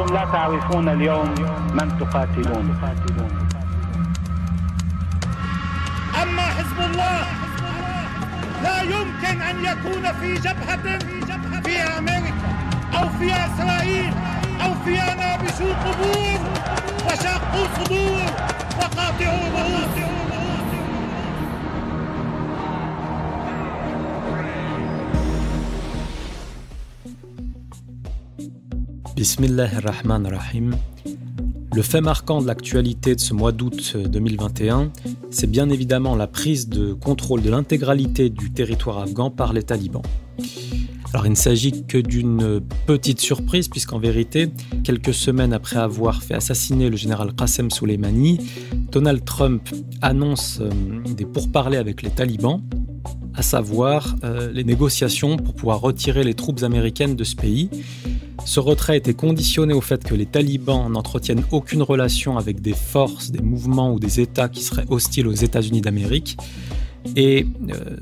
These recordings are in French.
أنتم لا تعرفون اليوم من تقاتلون. أما حزب الله لا يمكن أن يكون في جبهة فيها أمريكا أو فيها إسرائيل أو فيها نابشو قبور وشاقوا صدور وقاطعوا رؤوس Bismillah Le fait marquant de l'actualité de ce mois d'août 2021, c'est bien évidemment la prise de contrôle de l'intégralité du territoire afghan par les talibans. Alors il ne s'agit que d'une petite surprise puisqu'en vérité, quelques semaines après avoir fait assassiner le général Qasem Soleimani, Donald Trump annonce euh, des pourparlers avec les talibans, à savoir euh, les négociations pour pouvoir retirer les troupes américaines de ce pays. Ce retrait était conditionné au fait que les talibans n'entretiennent aucune relation avec des forces, des mouvements ou des États qui seraient hostiles aux États-Unis d'Amérique. Et euh,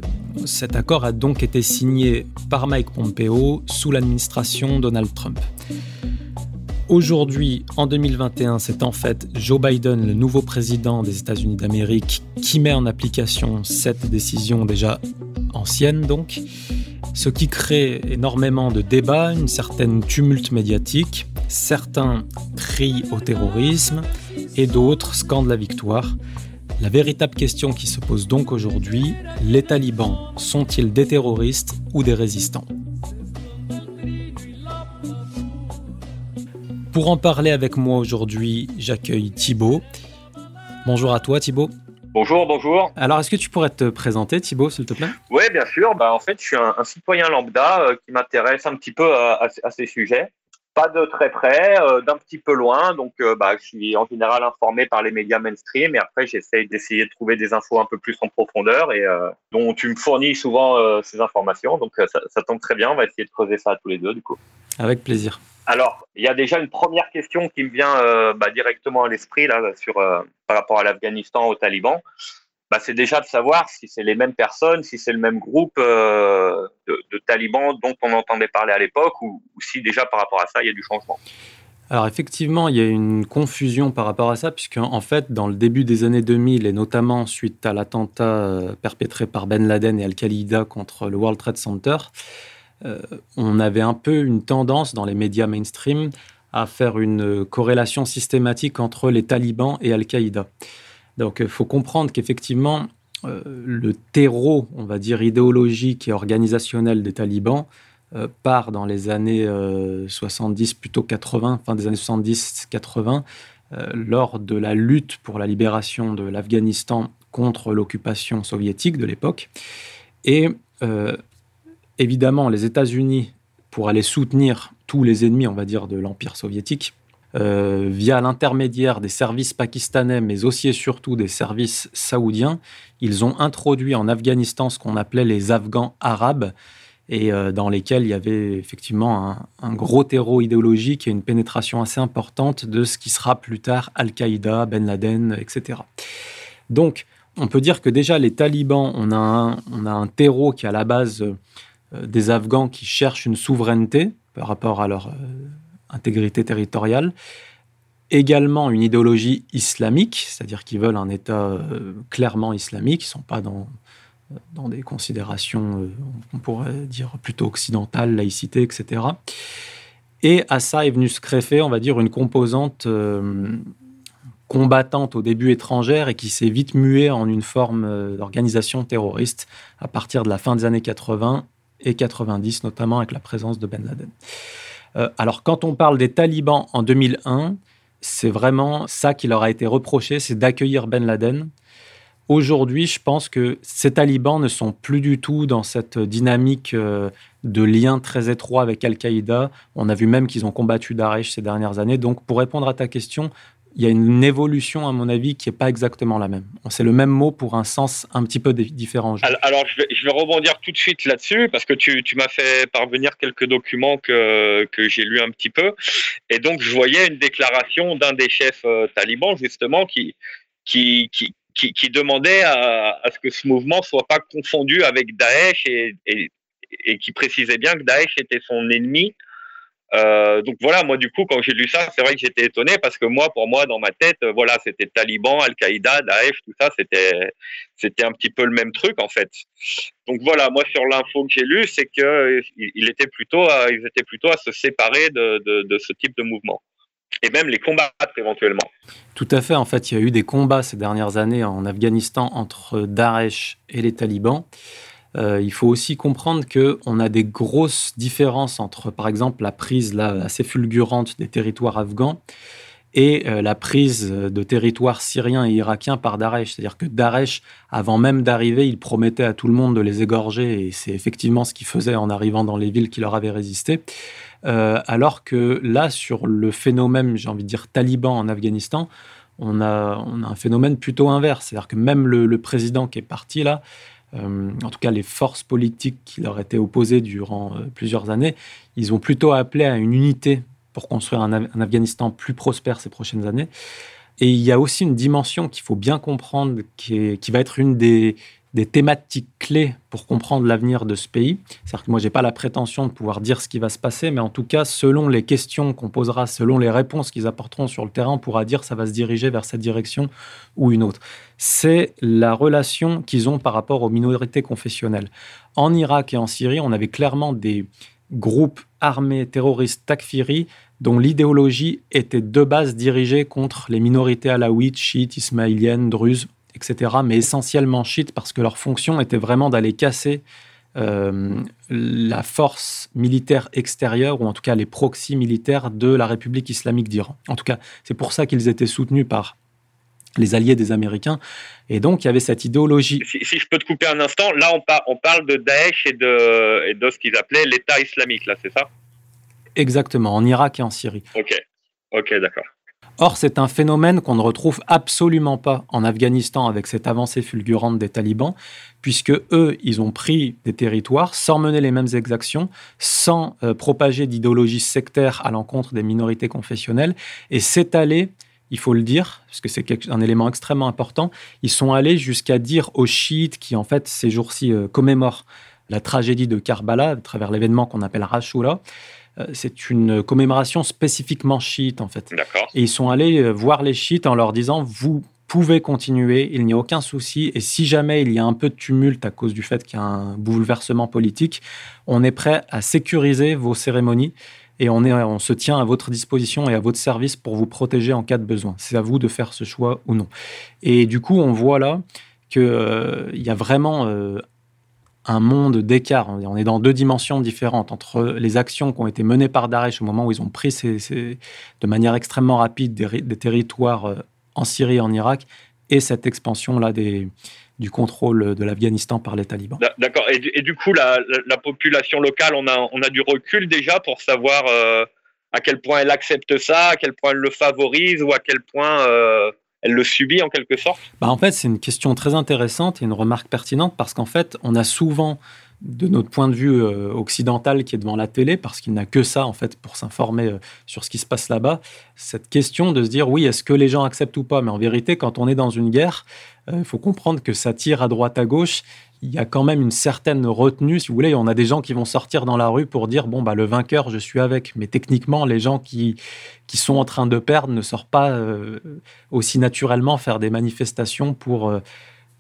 cet accord a donc été signé par Mike Pompeo sous l'administration Donald Trump. Aujourd'hui, en 2021, c'est en fait Joe Biden, le nouveau président des États-Unis d'Amérique, qui met en application cette décision déjà ancienne donc, ce qui crée énormément de débats, une certaine tumulte médiatique, certains crient au terrorisme et d'autres scandent la victoire. La véritable question qui se pose donc aujourd'hui, les talibans sont-ils des terroristes ou des résistants? Pour en parler avec moi aujourd'hui, j'accueille Thibaut. Bonjour à toi Thibaut. Bonjour, bonjour. Alors, est-ce que tu pourrais te présenter, Thibaut, s'il te plaît? Oui, bien sûr. Bah, en fait, je suis un, citoyen lambda euh, qui m'intéresse un petit peu à, ces sujets. Pas de très près, euh, d'un petit peu loin. Donc, euh, bah, je suis en général informé par les médias mainstream et après, j'essaye d'essayer de trouver des infos un peu plus en profondeur et dont tu me fournis souvent ces informations. Donc, ça, ça tombe très bien. On va essayer de creuser ça tous les deux, du coup. Avec plaisir. Alors, il y a déjà une première question qui me vient euh, bah, directement à l'esprit là sur euh, par rapport à l'Afghanistan, aux talibans. Bah, c'est déjà de savoir si c'est les mêmes personnes, si c'est le même groupe euh, de, talibans dont on entendait parler à l'époque, ou, si déjà par rapport à ça, il y a du changement. Alors effectivement, il y a une confusion par rapport à ça, puisque en fait, dans le début des années 2000, et notamment suite à l'attentat perpétré par Ben Laden et Al-Qaïda contre le World Trade Center, on avait un peu une tendance dans les médias mainstream à faire une corrélation systématique entre les talibans et Al-Qaïda. Donc il faut comprendre qu'effectivement, euh, le terreau, on va dire, idéologique et organisationnel des talibans euh, part dans les années 70, plutôt 80, fin des années 70-80, lors de la lutte pour la libération de l'Afghanistan contre l'occupation soviétique de l'époque. Et évidemment les États-Unis, pour aller soutenir tous les ennemis, on va dire, de l'Empire soviétique, euh, via l'intermédiaire des services pakistanais, mais aussi et surtout des services saoudiens, ils ont introduit en Afghanistan ce qu'on appelait les Afghans arabes, et euh, dans lesquels il y avait effectivement un, gros terreau idéologique et une pénétration assez importante de ce qui sera plus tard Al-Qaïda, Ben Laden, etc. Donc, on peut dire que déjà les talibans, on a un, on a un terreau qui à la base des Afghans qui cherchent une souveraineté par rapport à leur euh, intégrité territoriale, également une idéologie islamique, c'est-à-dire qu'ils veulent un État euh, clairement islamique, ils ne sont pas dans, dans des considérations, on pourrait dire plutôt occidentales, laïcité, etc. Et à ça est venu se greffer, on va dire, une composante combattante au début étrangère et qui s'est vite muée en une forme d'organisation terroriste à partir de la fin des années 80 et 90, notamment avec la présence de Ben Laden. Euh, alors, quand on parle des talibans en 2001, c'est vraiment ça qui leur a été reproché, c'est d'accueillir Ben Laden. Aujourd'hui, je pense que ces talibans ne sont plus du tout dans cette dynamique euh, de lien très étroit avec Al-Qaïda. On a vu même qu'ils ont combattu Daesh ces dernières années. Donc, pour répondre à ta question, il y a une évolution, à mon avis, qui n'est pas exactement la même. C'est le même mot pour un sens un petit peu différent. Alors, je, vais, rebondir tout de suite là-dessus, parce que tu, m'as fait parvenir quelques documents que, j'ai lus un petit peu. Et donc, je voyais une déclaration d'un des chefs euh, talibans, justement, qui, demandait à, ce que ce mouvement soit pas confondu avec Daesh et, et qui précisait bien que Daesh était son ennemi Euh, donc voilà, moi du coup, quand j'ai lu ça, c'est vrai que j'étais étonné parce que moi, pour moi, dans ma tête, euh, voilà, c'était Taliban, Al-Qaïda, Daesh, tout ça, c'était c'était un petit peu le même truc en fait. Donc voilà, moi sur l'info que j'ai lu, c'est que était plutôt, ils étaient plutôt à se séparer de, de, de ce type de mouvement et même les combattre éventuellement. Tout à fait. En fait, il y a eu des combats ces dernières années en Afghanistan entre Daesh et les talibans. Euh, il faut aussi comprendre qu'on a des grosses différences entre, par exemple, la prise là, assez fulgurante des territoires afghans et euh, la prise de territoires syriens et irakiens par Daesh. C'est-à-dire que Daesh, avant même d'arriver, il promettait à tout le monde de les égorger, et c'est effectivement ce qu'il faisait en arrivant dans les villes qui leur avaient résisté. Euh, alors que là, sur le phénomène, j'ai envie de dire, taliban en Afghanistan, on a, on a un phénomène plutôt inverse. C'est-à-dire que même le président qui est parti là, euh, en tout cas les forces politiques qui leur étaient opposées durant euh, plusieurs années, ils ont plutôt appelé à une unité pour construire un, Afghanistan plus prospère ces prochaines années. Et il y a aussi une dimension qu'il faut bien comprendre, qui, qui va être une des, des thématiques clés pour comprendre l'avenir de ce pays. C'est-à-dire que moi, je n'ai pas la prétention de pouvoir dire ce qui va se passer, mais en tout cas, selon les questions qu'on posera, selon les réponses qu'ils apporteront sur le terrain, on pourra dire ça va se diriger vers cette direction ou une autre. C'est la relation qu'ils ont par rapport aux minorités confessionnelles. En Irak et en Syrie, on avait clairement des groupes armés terroristes takfiri dont l'idéologie était de base dirigée contre les minorités alaouites, chiites, ismaéliennes, druzes etc., mais essentiellement chiites parce que leur fonction était vraiment d'aller casser euh, la force militaire extérieure, ou en tout cas les proxys militaires de la République islamique d'Iran. En tout cas, c'est pour ça qu'ils étaient soutenus par les alliés des Américains. Et donc, il y avait cette idéologie. Si, je peux te couper un instant, là, on, on parle de Daesh et de, et de ce qu'ils appelaient l'État islamique, là, c'est ça? Exactement, en Irak et en Syrie. Ok, ok, d'accord. Or, c'est un phénomène qu'on ne retrouve absolument pas en Afghanistan avec cette avancée fulgurante des talibans, puisque eux, ils ont pris des territoires sans mener les mêmes exactions, sans euh, propager d'idéologie sectaire à l'encontre des minorités confessionnelles, et allé, il faut le dire, parce que c'est un élément extrêmement important, ils sont allés jusqu'à dire aux chiites qui, en fait, ces jours-ci euh, commémorent la tragédie de Karbala à travers l'événement qu'on appelle Rashura, c'est une commémoration spécifiquement chiite, en fait. Et ils sont allés euh, voir les chiites en leur disant, vous pouvez continuer, il n'y a aucun souci, et si jamais il y a un peu de tumulte à cause du fait qu'il y a un bouleversement politique, on est prêt à sécuriser vos cérémonies et on, est, on se tient à votre disposition et à votre service pour vous protéger en cas de besoin. C'est à vous de faire ce choix ou non. Et du coup, on voit là qu'il euh, y a vraiment un monde d'écart. On est dans deux dimensions différentes entre les actions qui ont été menées par Daesh au moment où ils ont pris de manière extrêmement rapide des, territoires euh, en Syrie en Irak et cette expansion-là du contrôle de l'Afghanistan par les talibans. D'accord. Et, du coup, la, population locale, on a, on a du recul déjà pour savoir euh, à quel point elle accepte ça, à quel point elle le favorise ou à quel point euh, elle le subit en quelque sorte? Bah En fait, c'est une question très intéressante et une remarque pertinente parce qu'en fait, on a souvent, de notre point de vue euh, occidental qui est devant la télé, parce qu'il n'a que ça en fait pour s'informer euh, sur ce qui se passe là-bas, cette question de se dire oui, est-ce que les gens acceptent ou pas? Mais en vérité, quand on est dans une guerre, euh, il faut comprendre que ça tire à droite à gauche il y a quand même une certaine retenue. Si vous voulez, on a des gens qui vont sortir dans la rue pour dire bon bah le vainqueur, je suis avec. Mais techniquement, les gens qui qui sont en train de perdre ne sortent pas aussi naturellement faire des manifestations pour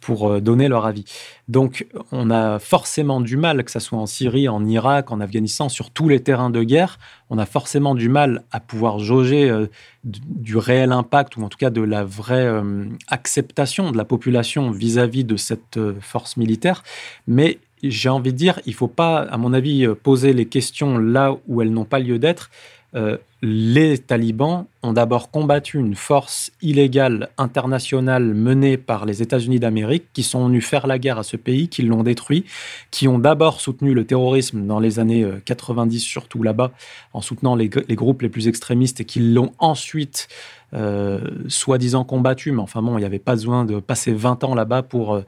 pour euh, donner leur avis. Donc, on a forcément du mal, que ce soit en Syrie, en Irak, en Afghanistan, sur tous les terrains de guerre, on a forcément du mal à pouvoir jauger euh, du réel impact, ou en tout cas de la vraie euh, acceptation de la population vis-à-vis de cette force militaire. Mais j'ai envie de dire, il ne faut pas, à mon avis, poser les questions là où elles n'ont pas lieu d'être. Euh, les talibans ont d'abord combattu une force illégale internationale menée par les États-Unis d'Amérique qui sont venus faire la guerre à ce pays, qui l'ont détruit, qui ont d'abord soutenu le terrorisme dans les années 90, euh, surtout là-bas, en soutenant les, groupes les plus extrémistes et qui l'ont ensuite euh, soi-disant combattu. Mais enfin bon, il n'y avait pas besoin de passer 20 ans là-bas pour...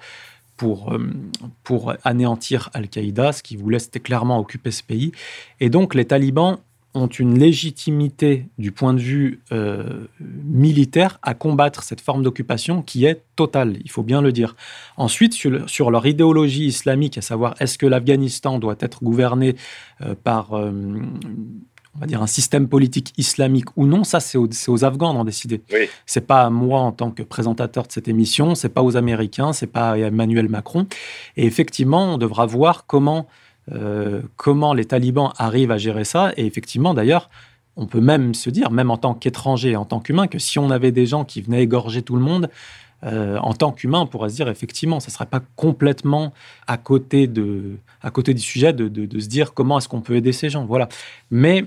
pour, anéantir Al-Qaïda. Ce qui voulait, c'était clairement occuper ce pays. Et donc, les talibans ont une légitimité du point de vue euh, militaire à combattre cette forme d'occupation qui est totale, il faut bien le dire. Ensuite, sur, leur idéologie islamique, à savoir est-ce que l'Afghanistan doit être gouverné euh, par, euh, on va dire un système politique islamique ou non, ça c'est aux, Afghans d'en décider. Oui. C'est pas à moi en tant que présentateur de cette émission, c'est pas aux Américains, c'est pas à Emmanuel Macron. Et effectivement, on devra voir comment euh, comment les talibans arrivent à gérer ça. Et effectivement, d'ailleurs, on peut même se dire, même en tant qu'étranger, en tant qu'humain, que si on avait des gens qui venaient égorger tout le monde, euh, en tant qu'humain, on pourrait se dire effectivement, ça ne serait pas complètement à côté, de, à côté du sujet de, se dire comment est-ce qu'on peut aider ces gens. Voilà. Mais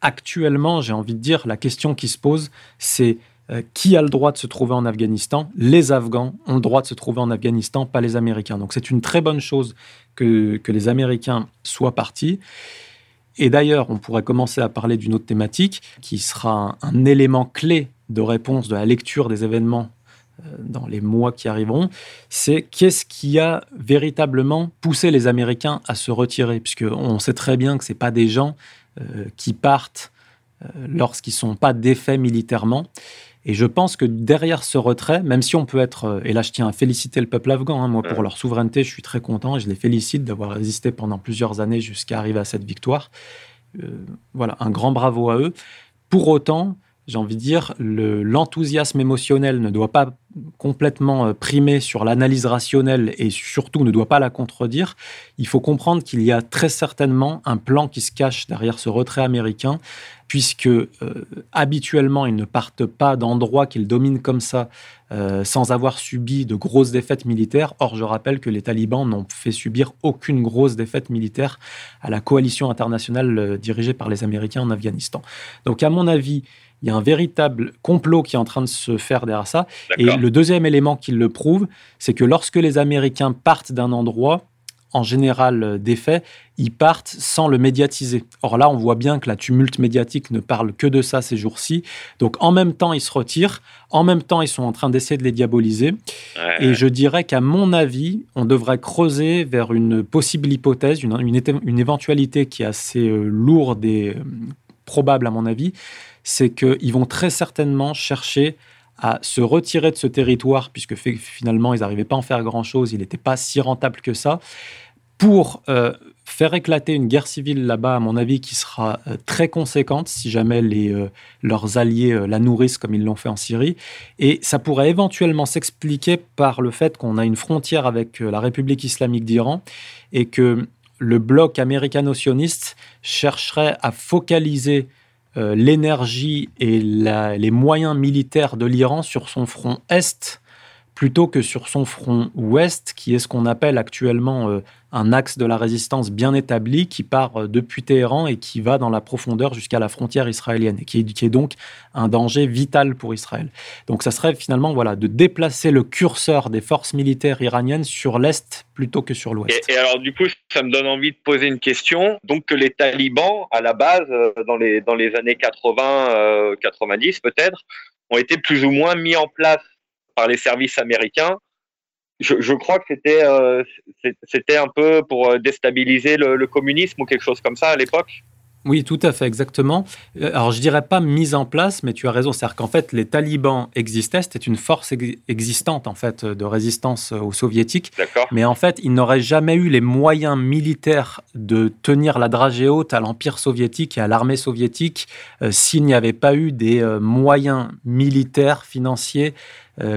actuellement, j'ai envie de dire, la question qui se pose, c'est euh, qui a le droit de se trouver en Afghanistan? Les Afghans ont le droit de se trouver en Afghanistan, pas les Américains. Donc c'est une très bonne chose que, les Américains soient partis. Et d'ailleurs, on pourrait commencer à parler d'une autre thématique qui sera un, élément clé de réponse de la lecture des événements euh, dans les mois qui arriveront, c'est qu'est-ce qui a véritablement poussé les Américains à se retirer, puisqu'on sait très bien que ce pas des gens euh, qui partent lorsqu'ils ne sont pas défaits militairement. Et je pense que derrière ce retrait, même si on peut être, et là je tiens à féliciter le peuple afghan, hein, moi pour leur souveraineté, je suis très content et je les félicite d'avoir résisté pendant plusieurs années jusqu'à arriver à cette victoire. voilà, un grand bravo à eux. Pour autant, j'ai envie de dire, l'enthousiasme émotionnel ne doit pas complètement euh, primer sur l'analyse rationnelle et surtout ne doit pas la contredire. Il faut comprendre qu'il y a très certainement un plan qui se cache derrière ce retrait américain, puisque euh, habituellement, ils ne partent pas d'endroits qu'ils dominent comme ça euh, sans avoir subi de grosses défaites militaires. Or, je rappelle que les talibans n'ont fait subir aucune grosse défaite militaire à la coalition internationale dirigée par les Américains en Afghanistan. Donc, à mon avis, il y a un véritable complot qui est en train de se faire derrière ça. Et le deuxième élément qui le prouve, c'est que lorsque les Américains partent d'un endroit, en général euh, des faits, ils partent sans le médiatiser. Or là, on voit bien que la tumulte médiatique ne parle que de ça ces jours-ci. Donc en même temps, ils se retirent, en même temps, ils sont en train d'essayer de les diaboliser. Et je dirais qu'à mon avis, on devrait creuser vers une possible hypothèse, une, une, éventualité qui est assez euh, lourde et euh, probable à mon avis, c'est qu'ils vont très certainement chercher à se retirer de ce territoire, puisque finalement, ils n'arrivaient pas à en faire grand-chose, il n'était pas si rentable que ça, pour euh, faire éclater une guerre civile là-bas, à mon avis, qui sera euh, très conséquente si jamais les, euh, leurs alliés la nourrissent comme ils l'ont fait en Syrie. Et ça pourrait éventuellement s'expliquer par le fait qu'on a une frontière avec la République islamique d'Iran et que le bloc américano-sioniste chercherait à focaliser euh, l'énergie et les moyens militaires de l'Iran sur son front est plutôt que sur son front ouest, qui est ce qu'on appelle actuellement euh, un axe de la résistance bien établi, qui part euh, depuis Téhéran et qui va dans la profondeur jusqu'à la frontière israélienne, et qui est, donc un danger vital pour Israël. Donc ça serait finalement voilà, de déplacer le curseur des forces militaires iraniennes sur l'Est plutôt que sur l'Ouest. Et, alors du coup, ça me donne envie de poser une question. Donc que les talibans, à la base, euh, dans les, dans les années 80, 90 peut-être, ont été plus ou moins mis en place par les services américains. Je, crois que c'était euh, c'était un peu pour euh, déstabiliser le, communisme ou quelque chose comme ça à l'époque. Oui, tout à fait, exactement. Euh, alors, je dirais pas mise en place, mais tu as raison. C'est-à-dire qu'en fait, les talibans existaient. C'était une force existante, en fait, de résistance aux soviétiques. Mais en fait, ils n'auraient jamais eu les moyens militaires de tenir la dragée haute à l'Empire soviétique et à l'armée soviétique s'il n'y avait pas eu des moyens militaires, financiers,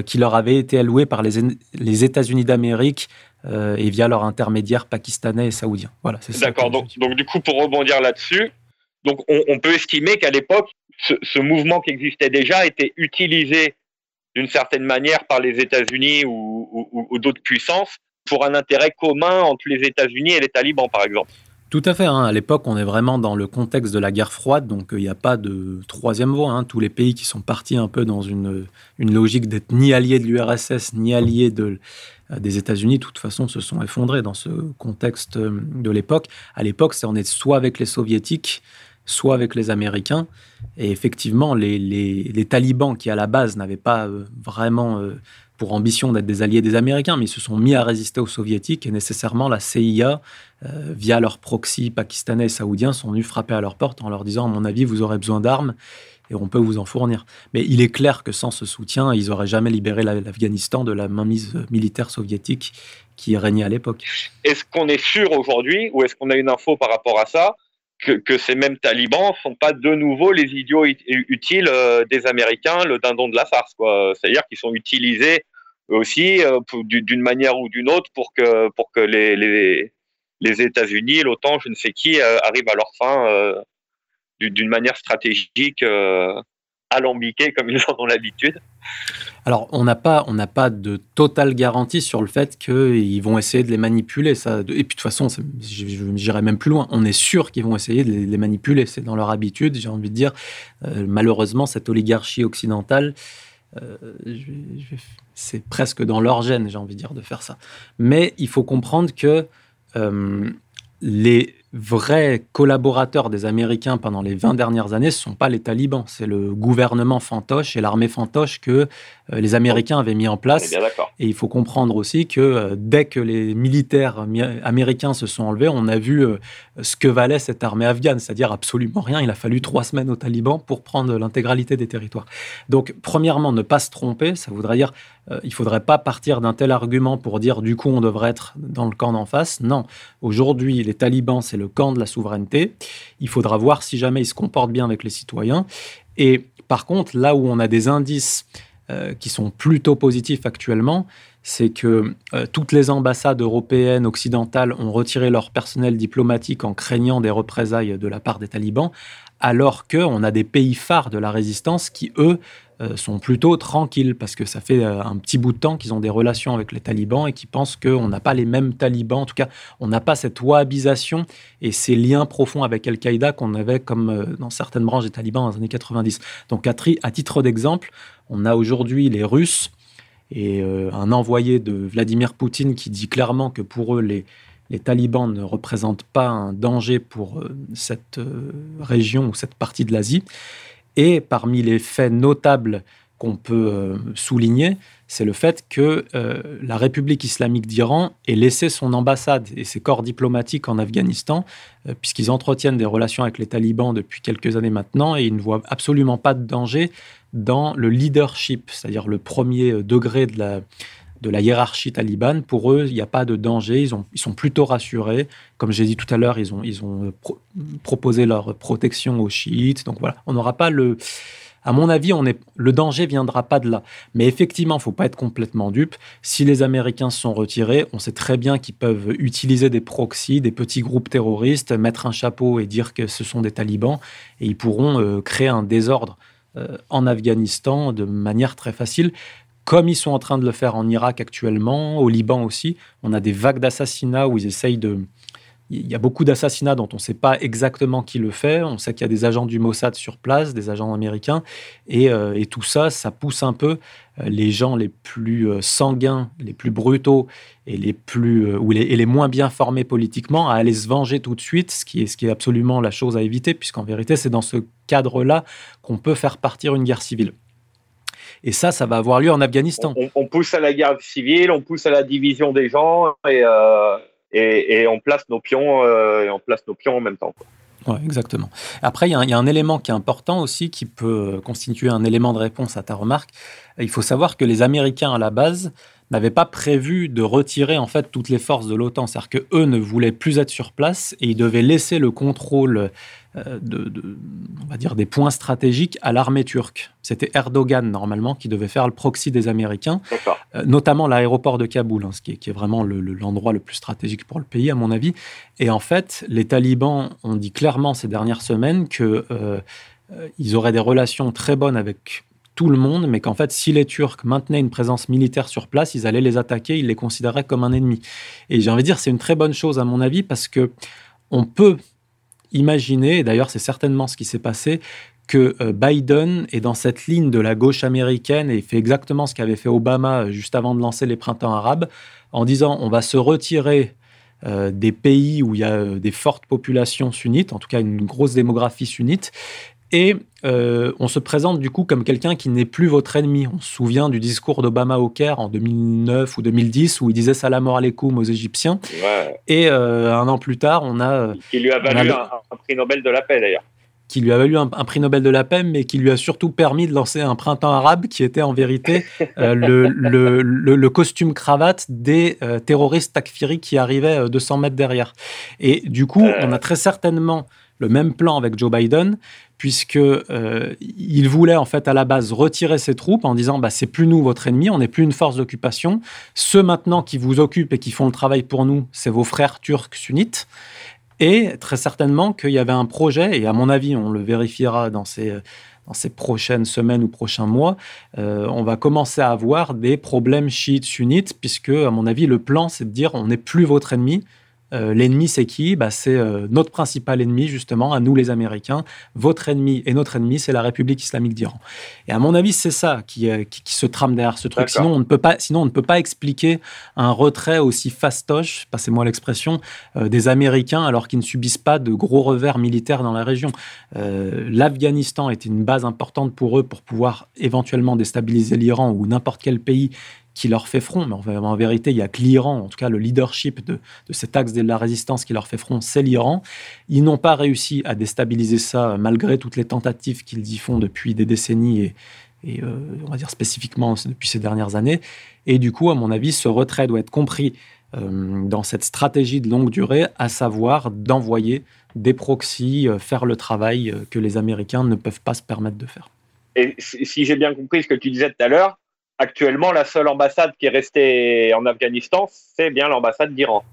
qui leur avaient été alloués par les, les États-Unis d'Amérique euh, et via leur intermédiaire pakistanais et saoudien. Voilà, c'est ça. D'accord. Donc, donc, du coup, pour rebondir là-dessus, donc on, peut estimer qu'à l'époque, ce, mouvement qui existait déjà était utilisé d'une certaine manière par les États-Unis ou, ou d'autres puissances pour un intérêt commun entre les États-Unis et les talibans, par exemple. Tout à fait. Hein. À l'époque, on est vraiment dans le contexte de la guerre froide, donc euh, il n'y a pas de troisième voie. Hein. Tous les pays qui sont partis un peu dans une, une logique d'être ni alliés de l'URSS, ni alliés euh, des États-Unis, de toute façon, se sont effondrés dans ce contexte euh, de l'époque. À l'époque, c'est on est soit avec les soviétiques, soit avec les Américains. Et effectivement, les, les, les talibans, qui à la base n'avaient pas vraiment pour ambition d'être des alliés des Américains, mais ils se sont mis à résister aux soviétiques et nécessairement la CIA, euh, via leurs proxys pakistanais et saoudiens, sont venus frapper à leur porte en leur disant, à mon avis, vous aurez besoin d'armes et on peut vous en fournir. Mais il est clair que sans ce soutien, ils n'auraient jamais libéré l'Afghanistan de la mainmise militaire soviétique qui régnait à l'époque. Est-ce qu'on est sûr aujourd'hui, ou est-ce qu'on a une info par rapport à ça, que, ces mêmes talibans ne sont pas de nouveau les idiots utiles des Américains, le dindon de la farce. C'est-à-dire qu'ils sont utilisés aussi d'une manière ou d'une autre pour que, pour que les, les, les États-Unis, l'OTAN, je ne sais qui, arrivent à leur fin d'une manière stratégique alambiquée comme ils en ont l'habitude. Alors, on n'a pas, pas de totale garantie sur le fait qu'ils vont essayer de les manipuler. Ça. Et puis, de toute façon, j'irai même plus loin. On est sûr qu'ils vont essayer de les, manipuler. C'est dans leur habitude. J'ai envie de dire, euh, malheureusement, cette oligarchie occidentale, euh, c'est presque dans leur gène, j'ai envie de dire, de faire ça. Mais il faut comprendre que euh, les vrais collaborateurs des Américains pendant les 20 dernières années, ce ne sont pas les talibans, c'est le gouvernement fantoche et l'armée fantoche que euh, les Américains avaient mis en place. Et il faut comprendre aussi que euh, dès que les militaires américains se sont enlevés, on a vu euh, ce que valait cette armée afghane, c'est-à-dire absolument rien. Il a fallu trois semaines aux talibans pour prendre l'intégralité des territoires. Donc, premièrement, ne pas se tromper, ça voudrait dire il ne faudrait pas partir d'un tel argument pour dire du coup on devrait être dans le camp d'en face. Non, aujourd'hui les talibans c'est le camp de la souveraineté. Il faudra voir si jamais ils se comportent bien avec les citoyens. Et par contre, là où on a des indices euh, qui sont plutôt positifs actuellement, c'est que euh, toutes les ambassades européennes, occidentales ont retiré leur personnel diplomatique en craignant des représailles de la part des talibans, alors qu'on a des pays phares de la résistance qui, eux, sont plutôt tranquilles parce que ça fait un petit bout de temps qu'ils ont des relations avec les talibans et qui pensent qu'on n'a pas les mêmes talibans. En tout cas, on n'a pas cette wahhabisation et ces liens profonds avec Al-Qaïda qu'on avait comme dans certaines branches des talibans dans les années 90. Donc, à titre d'exemple, on a aujourd'hui les Russes et euh, un envoyé de Vladimir Poutine qui dit clairement que pour eux, les, talibans ne représentent pas un danger pour euh, cette euh, région ou cette partie de l'Asie. Et parmi les faits notables qu'on peut souligner, c'est le fait que la République islamique d'Iran ait laissé son ambassade et ses corps diplomatiques en Afghanistan, puisqu'ils entretiennent des relations avec les talibans depuis quelques années maintenant, et ils ne voient absolument pas de danger dans le leadership, c'est-à-dire le premier degré de la, de la hiérarchie talibane. Pour eux, il n'y a pas de danger, ils, ont, ils sont plutôt rassurés. Comme j'ai dit tout à l'heure, ils ont, proposé leur protection aux chiites. Donc voilà, on n'aura pas le... À mon avis, le danger viendra pas de là. Mais effectivement, il faut pas être complètement dupe. Si les Américains sont retirés, on sait très bien qu'ils peuvent utiliser des proxys, des petits groupes terroristes, mettre un chapeau et dire que ce sont des talibans, et ils pourront euh, créer un désordre. Euh, en Afghanistan de manière très facile, comme ils sont en train de le faire en Irak actuellement, au Liban aussi. On a des vagues d'assassinats où ils essayent de... Il y a beaucoup d'assassinats dont on ne sait pas exactement qui le fait. On sait qu'il y a des agents du Mossad sur place, des agents américains. Et, euh, tout ça, ça pousse un peu euh, les gens les plus sanguins, les plus brutaux et les, plus, ou les, moins bien formés politiquement à aller se venger tout de suite, ce qui est absolument la chose à éviter, puisqu'en vérité, c'est dans ce cadre-là qu'on peut faire partir une guerre civile. Et ça, ça va avoir lieu en Afghanistan. On, pousse à la guerre civile, on pousse à la division des gens et, euh, et, on place nos pions euh, et on place nos pions en même temps. Oui, exactement. Après, il y, y, a un élément qui est important aussi, qui peut constituer un élément de réponse à ta remarque. Il faut savoir que les Américains, à la base, n'avaient pas prévu de retirer en fait toutes les forces de l'OTAN. C'est-à-dire que eux ne voulaient plus être sur place et ils devaient laisser le contrôle euh, de, on va dire des points stratégiques à l'armée turque. C'était Erdogan normalement qui devait faire le proxy des Américains, euh, notamment l'aéroport de Kaboul, hein, ce qui est, vraiment l'endroit le, plus stratégique pour le pays à mon avis. Et en fait, les talibans ont dit clairement ces dernières semaines que euh, ils auraient des relations très bonnes avec tout le monde, mais qu'en fait, si les Turcs maintenaient une présence militaire sur place, ils allaient les attaquer, ils les considéraient comme un ennemi. Et j'ai envie de dire, c'est une très bonne chose à mon avis, parce que on peut imaginer, et d'ailleurs c'est certainement ce qui s'est passé, que euh, Biden est dans cette ligne de la gauche américaine et fait exactement ce qu'avait fait Obama euh, juste avant de lancer les printemps arabes, en disant on va se retirer euh, des pays où il y a des fortes populations sunnites, en tout cas une grosse démographie sunnite, et euh, on se présente du coup comme quelqu'un qui n'est plus votre ennemi. On se souvient du discours d'Obama au Caire en 2009 ou 2010 où il disait salam alaikum aux Égyptiens. Et euh, un an plus tard, on a. Euh, qui lui a valu un, prix Nobel de la paix d'ailleurs. Qui lui a valu un, prix Nobel de la paix, mais qui lui a surtout permis de lancer un printemps arabe qui était en vérité le, costume cravate des terroristes takfiris qui arrivaient 200 mètres derrière. Et du coup, on a très certainement le même plan avec Joe Biden, puisque euh, il voulait en fait à la base retirer ses troupes en disant bah c'est plus nous votre ennemi, on n'est plus une force d'occupation. Ceux maintenant qui vous occupent et qui font le travail pour nous, c'est vos frères turcs sunnites. Et très certainement qu'il y avait un projet, et à mon avis, on le vérifiera dans ces, dans ces prochaines semaines ou prochains mois, euh, on va commencer à avoir des problèmes chiites sunnites, puisque, à mon avis, le plan, c'est de dire on n'est plus votre ennemi, euh, l'ennemi, c'est qui? Bah, C'est euh, notre principal ennemi, justement, à nous les Américains. Votre ennemi et notre ennemi, c'est la République islamique d'Iran. Et à mon avis, c'est ça qui, euh, qui, se trame derrière ce truc. Sinon on, ne peut pas, sinon, on ne peut pas expliquer un retrait aussi fastoche, passez-moi l'expression, des Américains alors qu'ils ne subissent pas de gros revers militaires dans la région. L'Afghanistan est une base importante pour eux pour pouvoir éventuellement déstabiliser l'Iran ou n'importe quel pays qui leur fait front, mais en, vérité, il y a que l'Iran, en tout cas le leadership de, cet axe de la résistance qui leur fait front, c'est l'Iran. Ils n'ont pas réussi à déstabiliser ça malgré toutes les tentatives qu'ils y font depuis des décennies et, et euh, on va dire spécifiquement depuis ces dernières années. Et du coup, à mon avis, ce retrait doit être compris euh, dans cette stratégie de longue durée, à savoir d'envoyer des proxys euh, faire le travail que les Américains ne peuvent pas se permettre de faire. Et si j'ai bien compris ce que tu disais tout à l'heure, actuellement, la seule ambassade qui est restée en Afghanistan, c'est bien l'ambassade d'Iran.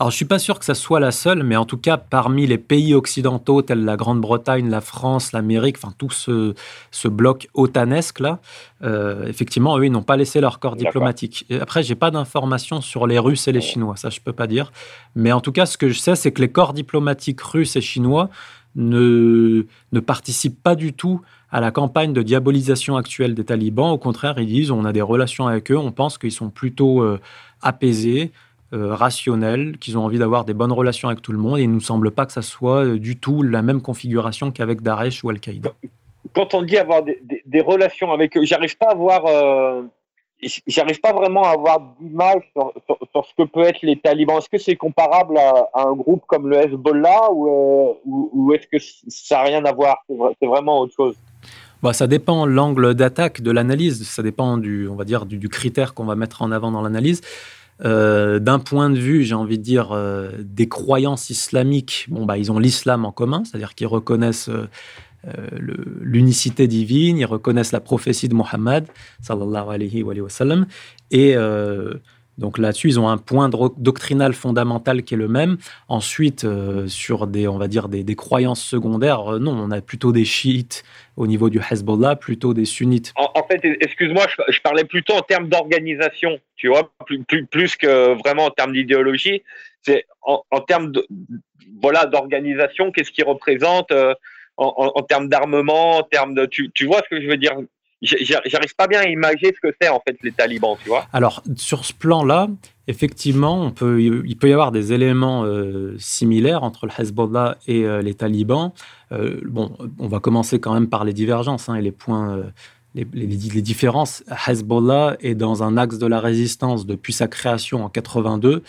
Alors, je suis pas sûr que ça soit la seule, mais en tout cas, parmi les pays occidentaux tels la Grande-Bretagne, la France, l'Amérique, enfin tout ce, ce bloc otanesque là, euh, effectivement, eux, ils n'ont pas laissé leur corps diplomatique. Et après, j'ai pas d'informations sur les Russes et les Chinois, ça je peux pas dire. Mais en tout cas, ce que je sais, c'est que les corps diplomatiques russes et chinois ne, ne participent pas du tout à la campagne de diabolisation actuelle des talibans. Au contraire, ils disent on a des relations avec eux, on pense qu'ils sont plutôt euh, apaisés, euh, rationnels, qu'ils ont envie d'avoir des bonnes relations avec tout le monde. Et il ne nous semble pas que ça soit euh, du tout la même configuration qu'avec Daesh ou Al-Qaïda. Quand on dit avoir des, relations avec eux, j'arrive pas à voir. J'arrive pas vraiment à avoir d'image sur, ce que peut être les talibans. Est-ce que c'est comparable à, un groupe comme le Hezbollah ou, ou est-ce que ça n'a rien à voir? C'est vraiment autre chose bah, ça dépend l'angle d'attaque de l'analyse, ça dépend du, on va dire, du, critère qu'on va mettre en avant dans l'analyse. Euh, d'un point de vue, j'ai envie de dire, euh, des croyances islamiques, bon, bah, ils ont l'islam en commun, c'est-à-dire qu'ils reconnaissent euh, l'unicité divine, ils reconnaissent la prophétie de Mohammed, sallallahu alayhi wa sallam, et donc là-dessus, ils ont un point doctrinal fondamental qui est le même. Ensuite, euh, sur des, on va dire, des, croyances secondaires, euh, non, on a plutôt des chiites au niveau du Hezbollah, plutôt des sunnites. En, fait, excuse-moi, je, parlais plutôt en termes d'organisation, tu vois, plus, plus, que vraiment en termes d'idéologie. C'est en, termes voilà, d'organisation, qu'est-ce qu'ils représentent euh, en, termes d'armement, en termes de, tu, vois ce que je veux dire? J'arrive pas bien à imaginer ce que c'est en fait les talibans, tu vois? Alors sur ce plan-là, effectivement, il peut y avoir des éléments euh, similaires entre le Hezbollah et euh, les talibans. Euh, bon, on va commencer quand même par les divergences hein, et les points. Les, les, différences, Hezbollah est dans un axe de la résistance depuis sa création en 82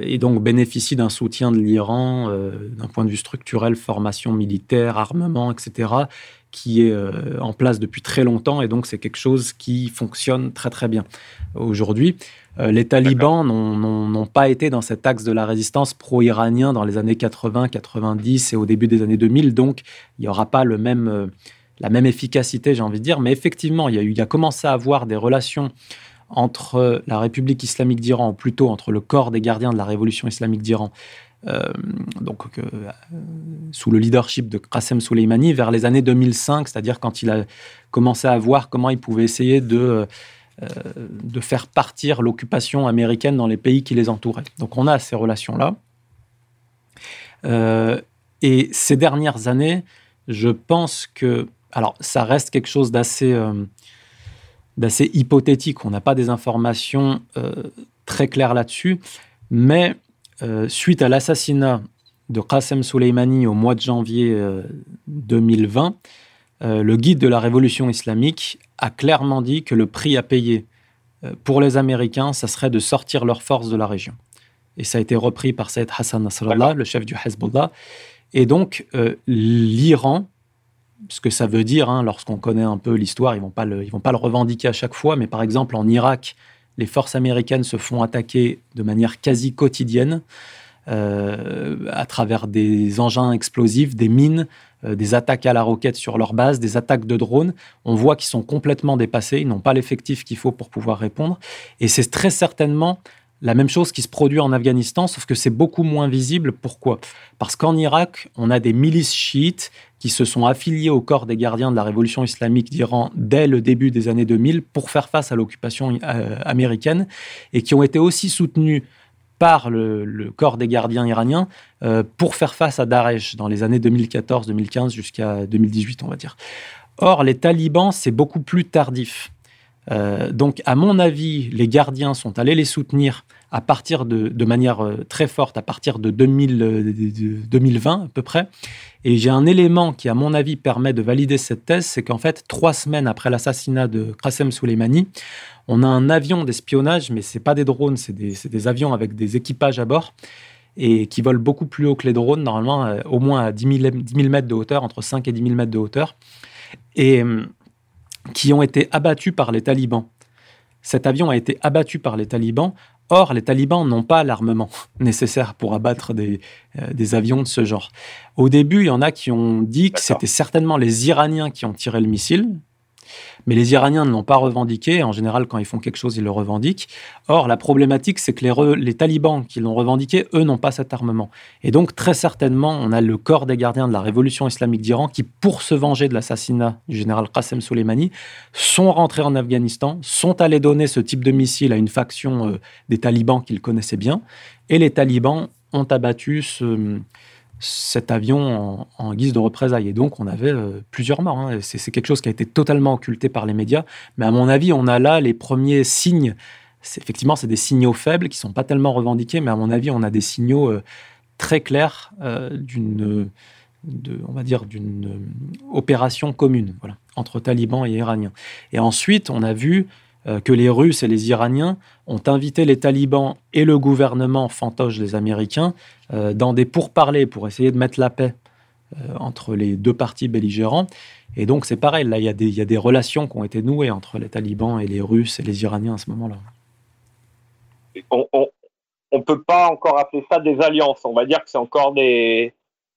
et donc bénéficie d'un soutien de l'Iran d'un point de vue structurel, formation militaire, armement, etc qui est euh, en place depuis très longtemps. Et donc c'est quelque chose qui fonctionne très très bien. Aujourd'hui, euh, les talibans n'ont pas été dans cet axe de la résistance pro-iranien dans les années 80, 90 et au début des années 2000, donc il n'y aura pas le même, euh, la même efficacité, j'ai envie de dire, mais effectivement, il y, a eu, il y a commencé à avoir des relations entre la République islamique d'Iran, ou plutôt entre le corps des gardiens de la révolution islamique d'Iran euh, donc, euh, sous le leadership de Qassem Soleimani vers les années 2005, c'est-à-dire quand il a commencé à voir comment il pouvait essayer euh, de faire partir l'occupation américaine dans les pays qui les entouraient. Donc on a ces relations-là. et ces dernières années, je pense que, alors ça reste quelque chose d'assez d'assez hypothétique, on n'a pas des informations très claires là-dessus, mais euh, suite à l'assassinat de Qassem Soleimani au mois de janvier 2020, euh, euh, le guide de la révolution islamique a clairement dit que le prix à payer pour les Américains, ça serait de sortir leurs forces de la région. Et ça a été repris par Saïd Hassan Nasrallah, le chef du Hezbollah. Et donc, l'Iran, ce que ça veut dire, hein, lorsqu'on connaît un peu l'histoire, ils ne vont, pas le, vont pas le revendiquer à chaque fois, mais par exemple en Irak, les forces américaines se font attaquer de manière quasi quotidienne. à travers des engins explosifs, des mines, des attaques à la roquette sur leur base, des attaques de drones. On voit qu'ils sont complètement dépassés, ils n'ont pas l'effectif qu'il faut pour pouvoir répondre. Et c'est très certainement la même chose qui se produit en Afghanistan, sauf que c'est beaucoup moins visible. Pourquoi? Parce qu'en Irak, on a des milices chiites qui se sont affiliées au corps des gardiens de la révolution islamique d'Iran dès le début des années 2000 pour faire face à l'occupation euh, américaine et qui ont été aussi soutenues par le, corps des gardiens iraniens euh, pour faire face à Daesh dans les années 2014-2015 jusqu'à 2018, on va dire. Or, les talibans, c'est beaucoup plus tardif. Euh, donc, à mon avis, les gardiens sont allés les soutenir à partir de, manière euh, très forte, à partir de, 2020 euh, à peu près. Et j'ai un élément qui, à mon avis, permet de valider cette thèse, c'est qu'en fait, trois semaines après l'assassinat de Qasem Soleimani, on a un avion d'espionnage, mais c'est pas des drones, c'est des, avions avec des équipages à bord et qui volent beaucoup plus haut que les drones, normalement au moins à 10 000, 10 000 mètres de hauteur, entre 5 et 10 000 mètres de hauteur. Et qui ont été abattus par les talibans. Cet avion a été abattu par les talibans. Or, les talibans n'ont pas l'armement nécessaire pour abattre des, euh, des, avions de ce genre. Au début, il y en a qui ont dit que c'était certainement les Iraniens qui ont tiré le missile, mais les Iraniens ne l'ont pas revendiqué. En général, quand ils font quelque chose, ils le revendiquent. Or, la problématique, c'est que les, talibans qui l'ont revendiqué, eux, n'ont pas cet armement. Et donc, très certainement, on a le corps des gardiens de la révolution islamique d'Iran qui, pour se venger de l'assassinat du général Qassem Soleimani, sont rentrés en Afghanistan, sont allés donner ce type de missile à une faction euh, des talibans qu'ils connaissaient bien. Et les talibans ont abattu ce cet avion en, guise de représailles. Et donc, on avait euh, plusieurs morts. Hein. C'est quelque chose qui a été totalement occulté par les médias. Mais à mon avis, on a là les premiers signes. Effectivement, c'est des signaux faibles qui ne sont pas tellement revendiqués, mais à mon avis, on a des signaux euh, très clairs euh, d'une, on va dire, d'une opération commune voilà, entre talibans et iraniens. Et ensuite, on a vu que les Russes et les Iraniens ont invité les talibans et le gouvernement fantoche des Américains euh, dans des pourparlers pour essayer de mettre la paix euh, entre les deux partis belligérants. Et donc c'est pareil, là il y, a des relations qui ont été nouées entre les talibans et les Russes et les Iraniens à ce moment-là. On ne peut pas encore appeler ça des alliances, on va dire que c'est encore des,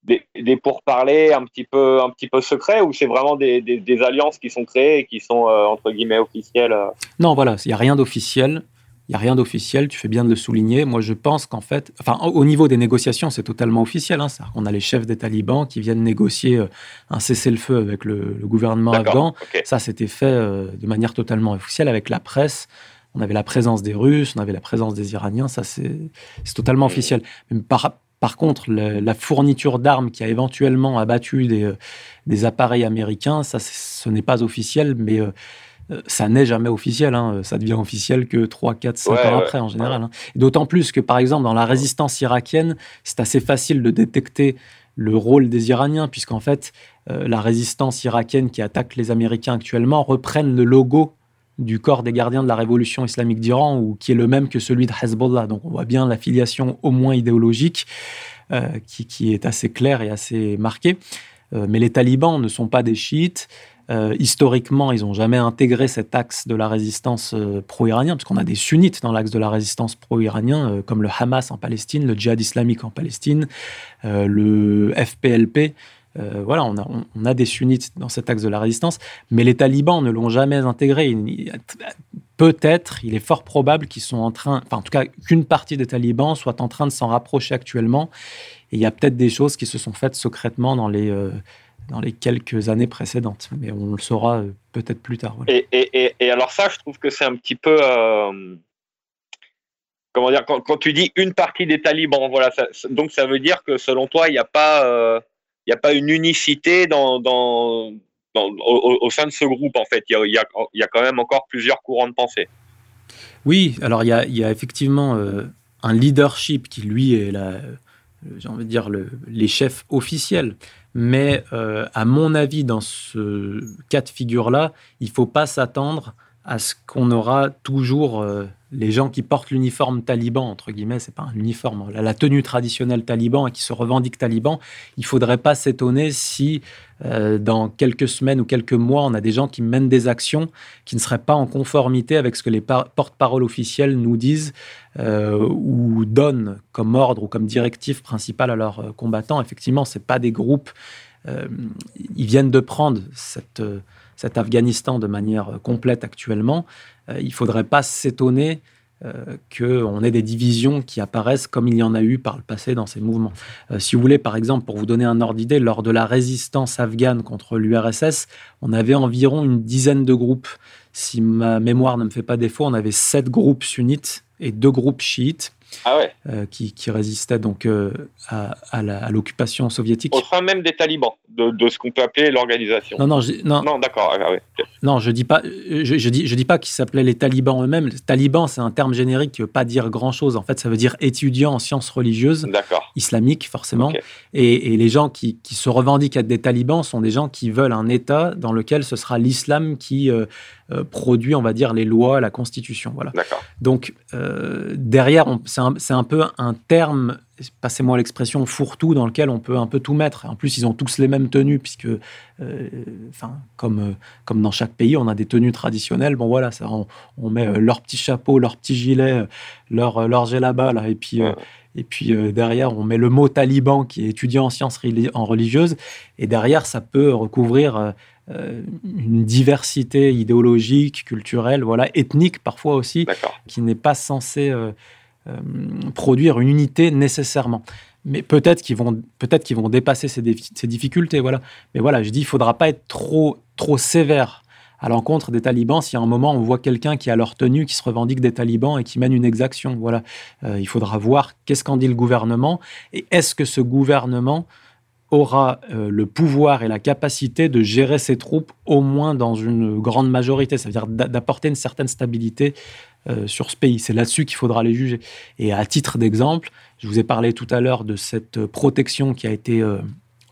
des, pourparlers un petit peu un petit peu secrets ou c'est vraiment des, alliances qui sont créées et qui sont euh, entre guillemets officielles euh Non, voilà, il n'y a rien d'officiel. Il n'y a rien d'officiel, tu fais bien de le souligner. Moi, je pense qu'en fait, enfin, au niveau des négociations, c'est totalement officiel. Hein. On a les chefs des talibans qui viennent négocier euh, un cessez-le-feu avec le, gouvernement afghan. Ça, c'était fait de manière totalement officielle avec la presse. On avait la présence des Russes, on avait la présence des Iraniens. Ça, c'est totalement officiel. Même par, par contre, la fourniture d'armes qui a éventuellement abattu des, euh, des appareils américains, ça, ce n'est pas officiel, mais euh, euh, ça n'est jamais officiel. Hein. Ça devient officiel que 3, 4, 5 ans après, en général. Hein. D'autant plus que, par exemple, dans la résistance irakienne, c'est assez facile de détecter le rôle des Iraniens, puisqu'en fait, la résistance irakienne qui attaque les Américains actuellement reprennent le logo du corps des gardiens de la révolution islamique d'Iran, ou qui est le même que celui de Hezbollah. Donc on voit bien l'affiliation au moins idéologique euh, qui, est assez claire et assez marquée. Euh, mais les talibans ne sont pas des chiites. Euh, historiquement, ils n'ont jamais intégré cet axe de la résistance pro-iranien, parce qu'on a des sunnites dans l'axe de la résistance pro-iranien, comme le Hamas en Palestine, le djihad islamique en Palestine, le FPLP euh, voilà, on a, des sunnites dans cet axe de la résistance, mais les talibans ne l'ont jamais intégré. Peut-être, il est fort probable qu'ils sont en train, enfin en tout cas qu'une partie des talibans soit en train de s'en rapprocher actuellement. Et il y a peut-être des choses qui se sont faites secrètement dans les, euh, dans les quelques années précédentes, mais on le saura euh, peut-être plus tard. Et, alors ça, je trouve que c'est un petit peu... comment dire, quand, tu dis une partie des talibans, voilà, donc ça veut dire que selon toi, il n'y a pas il n'y a pas une unicité au, sein de ce groupe, en fait. Il y, a, quand même encore plusieurs courants de pensée. Oui, alors il y a, effectivement euh, un leadership qui, lui, est euh, j'ai envie de dire, le, les chefs officiels. Mais euh, à mon avis, dans ce cas de figure-là, il ne faut pas s'attendre à ce qu'on aura toujours les gens qui portent l'uniforme taliban, entre guillemets, c'est pas un uniforme, la, tenue traditionnelle taliban et qui se revendiquent taliban, il faudrait pas s'étonner si euh, dans quelques semaines ou quelques mois, on a des gens qui mènent des actions qui ne seraient pas en conformité avec ce que les porte-paroles officiels nous disent euh, ou donnent comme ordre ou comme directive principale à leurs euh, combattants. Effectivement, c'est pas des groupes. ils viennent de prendre cet Afghanistan de manière complète actuellement. Il faudrait pas s'étonner euh, qu'on ait des divisions qui apparaissent comme il y en a eu par le passé dans ces mouvements. Euh, si vous voulez, par exemple, pour vous donner un ordre d'idée, lors de la résistance afghane contre l'URSS, on avait environ une dizaine de groupes. Si ma mémoire ne me fait pas défaut, on avait sept groupes sunnites et deux groupes chiites. Ah ouais. Euh, qui, qui, résistait donc euh, à, à l'occupation soviétique. Au sein même des talibans, de, de ce qu'on peut appeler l'organisation. Non, non, non, non d'accord. Ah, non, je dis pas, je, je dis, je dis pas qu'ils s'appelaient les talibans eux-mêmes. Taliban, c'est un terme générique qui veut pas dire grand-chose. En fait, ça veut dire étudiant en sciences religieuses, islamiques forcément. Et, et, les gens qui, qui, se revendiquent être des talibans sont des gens qui veulent un État dans lequel ce sera l'islam qui euh, euh, produit, on va dire, les lois, la constitution. Voilà. Donc, euh, derrière, c'est un, un, peu un terme, passez-moi l'expression, fourre-tout, dans lequel on peut un peu tout mettre. En plus, ils ont tous les mêmes tenues, puisque, euh, enfin, comme, comme dans chaque pays, on a des tenues traditionnelles. Bon, voilà, ça, on, met leur petit chapeau, leur petit gilet, leur, leur là là, et puis. Et puis derrière, on met le mot taliban qui est étudiant en sciences en religieuses. Et derrière, ça peut recouvrir euh, une diversité idéologique, culturelle, voilà, ethnique parfois aussi, qui n'est pas censée euh, euh, produire une unité nécessairement. Mais peut-être qu'ils vont, peut-être qu'ils vont dépasser ces, ces, difficultés, voilà. Mais voilà, je dis, il faudra pas être trop, trop sévère à l'encontre des talibans si à un moment on voit quelqu'un qui a leur tenue, qui se revendique des talibans et qui mène une exaction. Voilà, il faudra voir qu'est-ce qu'en dit le gouvernement et est-ce que ce gouvernement aura euh, le pouvoir et la capacité de gérer ses troupes au moins dans une grande majorité, c'est-à-dire d'apporter une certaine stabilité euh, sur ce pays. C'est là-dessus qu'il faudra les juger. Et à titre d'exemple, je vous ai parlé tout à l'heure de cette protection qui a été euh,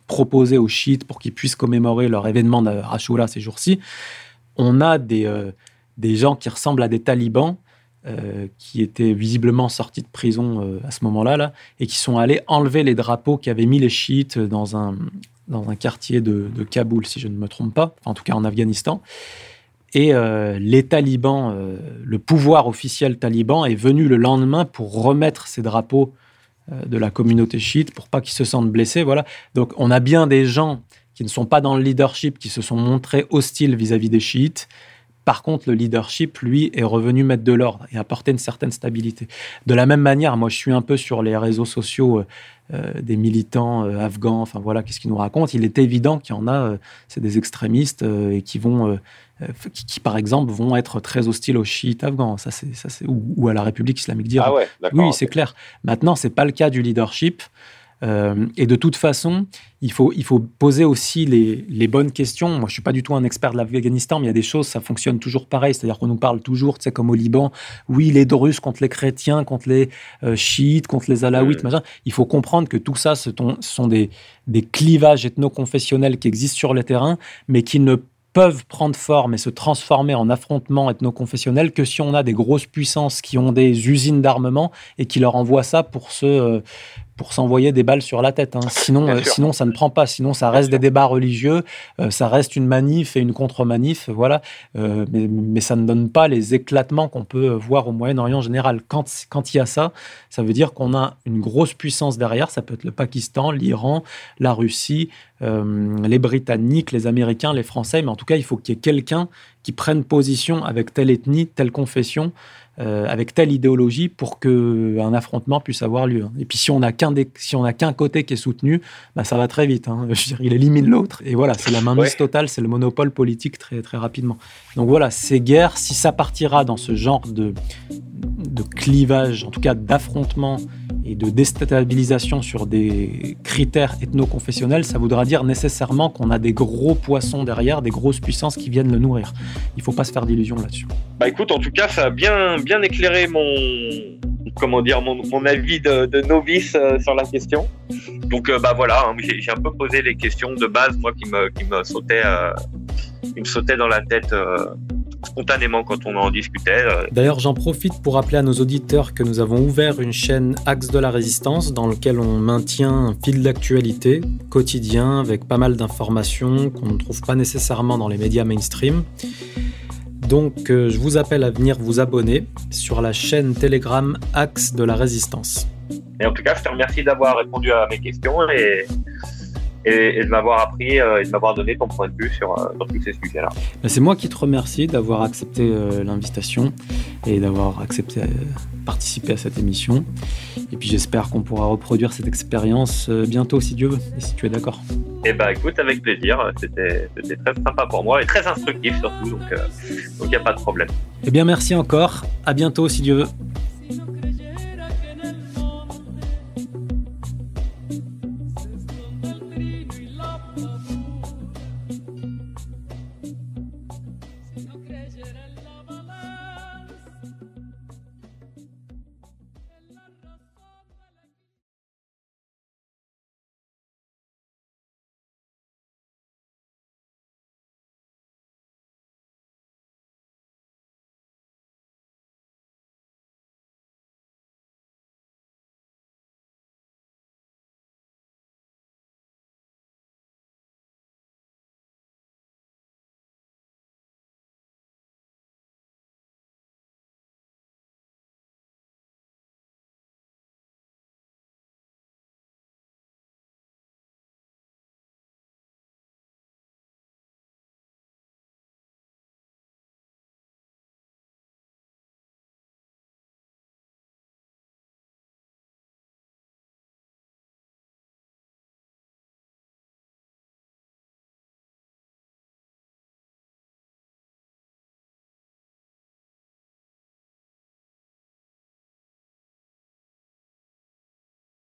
proposée aux chiites pour qu'ils puissent commémorer leur événement de Ashura ces jours-ci. On a des, des gens qui ressemblent à des talibans euh, qui étaient visiblement sortis de prison euh, à ce moment-là, là, et qui sont allés enlever les drapeaux qu'avaient mis les chiites dans un, dans un quartier de, Kaboul, si je ne me trompe pas, en tout cas en Afghanistan. Et euh, les talibans, le pouvoir officiel taliban est venu le lendemain pour remettre ces drapeaux de la communauté chiite pour pas qu'ils se sentent blessés. Voilà. Donc on a bien des gens qui ne sont pas dans le leadership, qui se sont montrés hostiles vis-à-vis -vis des chiites, par contre, le leadership, lui, est revenu mettre de l'ordre et apporter une certaine stabilité. De la même manière, moi, je suis un peu sur les réseaux sociaux euh, euh, des militants euh, afghans, enfin voilà, qu'est-ce qu'ils nous racontent. Il est évident qu'il y en a, c'est des extrémistes et qui vont, qui, par exemple, vont être très hostiles aux chiites afghans, ça c'est, ça c'est, ou, à la République islamique d'Iran. Ah ouais, oui, c'est clair. Maintenant, c'est pas le cas du leadership. Euh, et de toute façon, il faut, il faut poser aussi les, les bonnes questions. Moi, je ne suis pas du tout un expert de l'Afghanistan, mais il y a des choses, ça fonctionne toujours pareil. C'est-à-dire qu'on nous parle toujours, tu sais, comme au Liban, oui, les Druzes contre les chrétiens, contre les euh, chiites, contre les alaouites, machin. Il faut comprendre que tout ça, ce sont des, des clivages ethno-confessionnels qui existent sur le terrain, mais qui ne peuvent prendre forme et se transformer en affrontements ethno-confessionnels que si on a des grosses puissances qui ont des usines d'armement et qui leur envoient ça pour se, euh, pour s'envoyer des balles sur la tête. Hein. Sinon, euh, sinon, ça ne prend pas. Sinon, ça reste des débats religieux, euh, ça reste une manif et une contre-manif, voilà. Euh, mais, mais, ça ne donne pas les éclatements qu'on peut voir au Moyen-Orient en général. Quand, quand il y a ça, ça veut dire qu'on a une grosse puissance derrière. Ça peut être le Pakistan, l'Iran, la Russie, les Britanniques, les Américains, les Français. Mais en tout cas, il faut qu'il y ait quelqu'un qui prenne position avec telle ethnie, telle confession. Euh, avec telle idéologie pour qu'un affrontement puisse avoir lieu. Et puis si on n'a qu'un si on qu'un côté qui est soutenu, bah, ça va très vite. Hein. Je veux dire, il élimine l'autre. Et voilà, c'est la mainmise totale, c'est le monopole politique très, très rapidement. Donc voilà, ces guerres, si ça partira dans ce genre de, de clivage, en tout cas d'affrontement et de déstabilisation sur des critères ethno-confessionnels, ça voudra dire nécessairement qu'on a des gros poissons derrière, des grosses puissances qui viennent le nourrir. Il ne faut pas se faire d'illusions là-dessus. Bah écoute, en tout cas, ça a bien, bien éclairé mon, comment dire, mon, avis de, novice euh, sur la question. Donc euh, bah voilà, hein, j'ai un peu posé les questions de base, moi, qui me, qui me sautaient, euh, qui me sautaient dans la tête spontanément quand on en discutait. D'ailleurs, j'en profite pour rappeler à nos auditeurs que nous avons ouvert une chaîne Axe de la Résistance dans laquelle on maintient un fil d'actualité quotidien avec pas mal d'informations qu'on ne trouve pas nécessairement dans les médias mainstream. Donc euh, je vous appelle à venir vous abonner sur la chaîne Telegram Axe de la Résistance. Et en tout cas, je te remercie d'avoir répondu à mes questions et, et, de m'avoir appris euh, et de m'avoir donné ton point de vue sur, euh, tous ces sujets-là. Ben, c'est moi qui te remercie d'avoir accepté l'invitation et d'avoir accepté participer à cette émission. Et puis j'espère qu'on pourra reproduire cette expérience bientôt si Dieu veut, et si tu es d'accord. Eh ben écoute, avec plaisir. C'était très sympa pour moi et très instructif surtout, donc il n'y a pas de problème. Eh bien merci encore. À bientôt si Dieu veut.